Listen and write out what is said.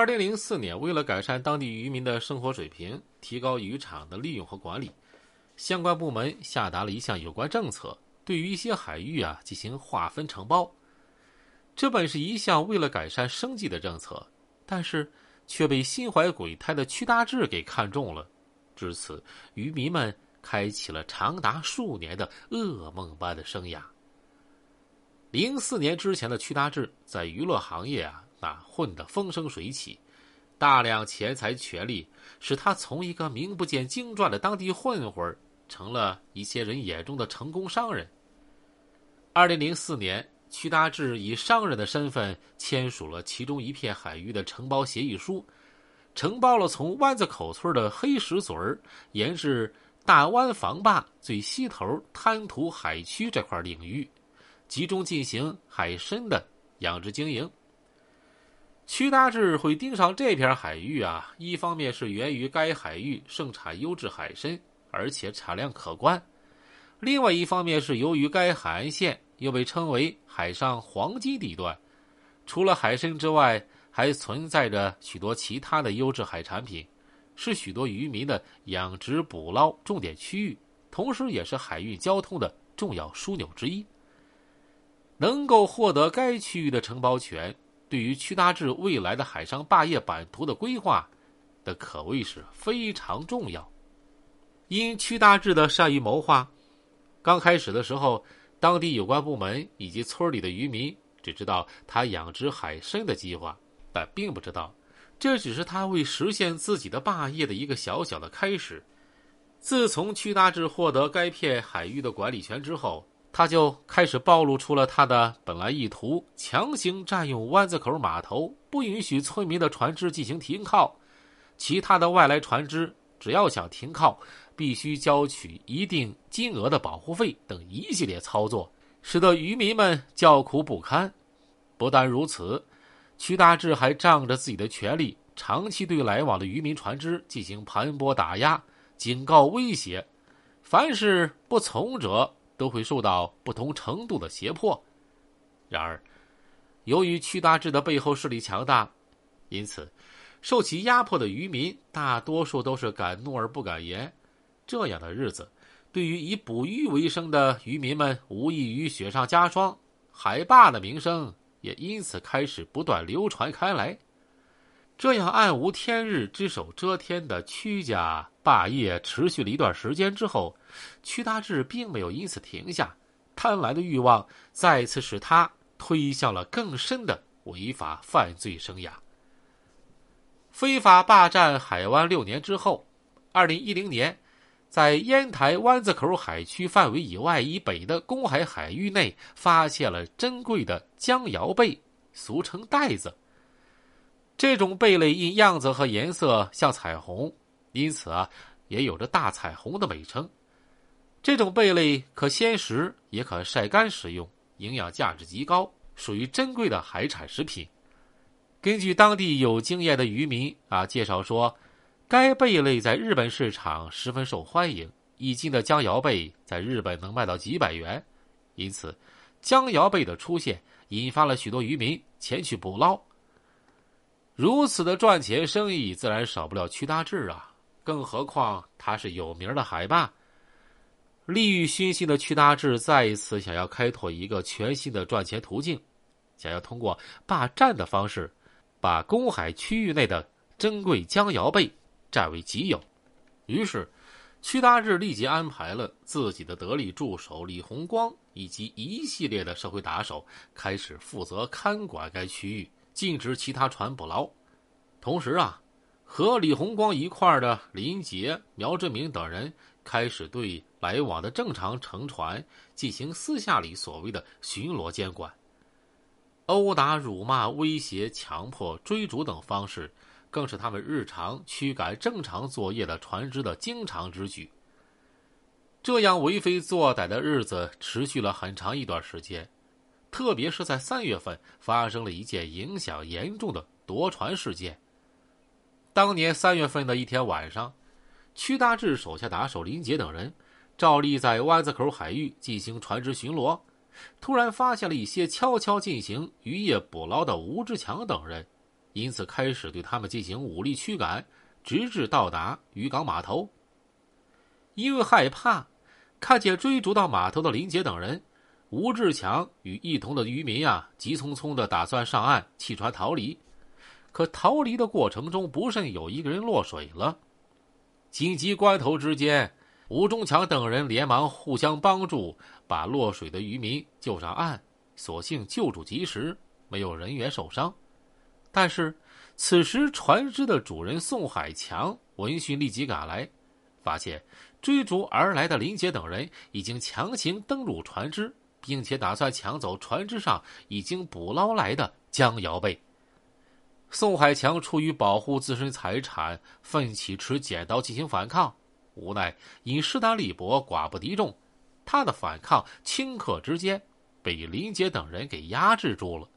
二零零四年，为了改善当地渔民的生活水平，提高渔场的利用和管理，相关部门下达了一项有关政策，对于一些海域啊进行划分承包。这本是一项为了改善生计的政策，但是却被心怀鬼胎的屈大志给看中了。至此，渔民们开启了长达数年的噩梦般的生涯。零四年之前的屈大志在娱乐行业啊。那混得风生水起，大量钱财权力使他从一个名不见经传的当地混混成了一些人眼中的成功商人。二零零四年，屈大志以商人的身份签署了其中一片海域的承包协议书，承包了从湾子口村的黑石嘴儿沿至大湾防坝最西头滩涂海区这块领域，集中进行海参的养殖经营。屈大志会盯上这片海域啊，一方面是源于该海域盛产优质海参，而且产量可观；另外一方面是由于该海岸线又被称为海上黄金地段，除了海参之外，还存在着许多其他的优质海产品，是许多渔民的养殖捕捞重点区域，同时也是海运交通的重要枢纽之一。能够获得该区域的承包权。对于屈大志未来的海上霸业版图的规划，的可谓是非常重要。因屈大志的善于谋划，刚开始的时候，当地有关部门以及村里的渔民只知道他养殖海参的计划，但并不知道，这只是他为实现自己的霸业的一个小小的开始。自从屈大志获得该片海域的管理权之后。他就开始暴露出了他的本来意图：强行占用湾子口码头，不允许村民的船只进行停靠；其他的外来船只只要想停靠，必须交取一定金额的保护费等一系列操作，使得渔民们叫苦不堪。不但如此，屈大志还仗着自己的权力，长期对来往的渔民船只进行盘剥打压、警告威胁，凡是不从者。都会受到不同程度的胁迫。然而，由于屈大志的背后势力强大，因此受其压迫的渔民大多数都是敢怒而不敢言。这样的日子，对于以捕鱼为生的渔民们无异于雪上加霜。海霸的名声也因此开始不断流传开来。这样暗无天日、只手遮天的屈家霸业持续了一段时间之后，屈大志并没有因此停下，贪婪的欲望再次使他推向了更深的违法犯罪生涯。非法霸占海湾六年之后，二零一零年，在烟台湾子口海区范围以外以北的公海海域内，发现了珍贵的江瑶贝，俗称袋子。这种贝类因样子和颜色像彩虹，因此啊，也有着“大彩虹”的美称。这种贝类可鲜食，也可晒干食用，营养价值极高，属于珍贵的海产食品。根据当地有经验的渔民啊介绍说，该贝类在日本市场十分受欢迎，一斤的江瑶贝在日本能卖到几百元，因此，江瑶贝的出现引发了许多渔民前去捕捞。如此的赚钱生意，自然少不了屈大志啊！更何况他是有名的海霸。利欲熏心的屈大志再一次想要开拓一个全新的赚钱途径，想要通过霸占的方式，把公海区域内的珍贵江瑶贝占为己有。于是，屈大志立即安排了自己的得力助手李红光以及一系列的社会打手，开始负责看管该区域。禁止其他船捕捞，同时啊，和李红光一块的林杰、苗志明等人开始对来往的正常乘船进行私下里所谓的巡逻监管，殴打、辱骂、威胁、强迫、追逐等方式，更是他们日常驱赶正常作业的船只的经常之举。这样为非作歹的日子持续了很长一段时间。特别是在三月份，发生了一件影响严重的夺船事件。当年三月份的一天晚上，屈大志手下打手林杰等人照例在湾子口海域进行船只巡逻，突然发现了一些悄悄进行渔业捕捞的吴志强等人。因此开始对他们进行武力驱赶，直至到达渔港码头。因为害怕看见追逐到码头的林杰等人，吴志强与一同的渔民啊，急匆匆的打算上岸弃船逃离。可逃离的过程中，不慎有一个人落水了。紧急关头之间，吴中强等人连忙互相帮助，把落水的渔民救上岸。所幸救助及时，没有人员受伤。但是，此时船只的主人宋海强闻讯立即赶来，发现追逐而来的林杰等人已经强行登陆船只，并且打算抢走船只上已经捕捞来的江瑶贝。宋海强出于保护自身财产，奋起持剪刀进行反抗，无奈因势单力薄，寡不敌众，他的反抗顷刻之间被林杰等人给压制住了。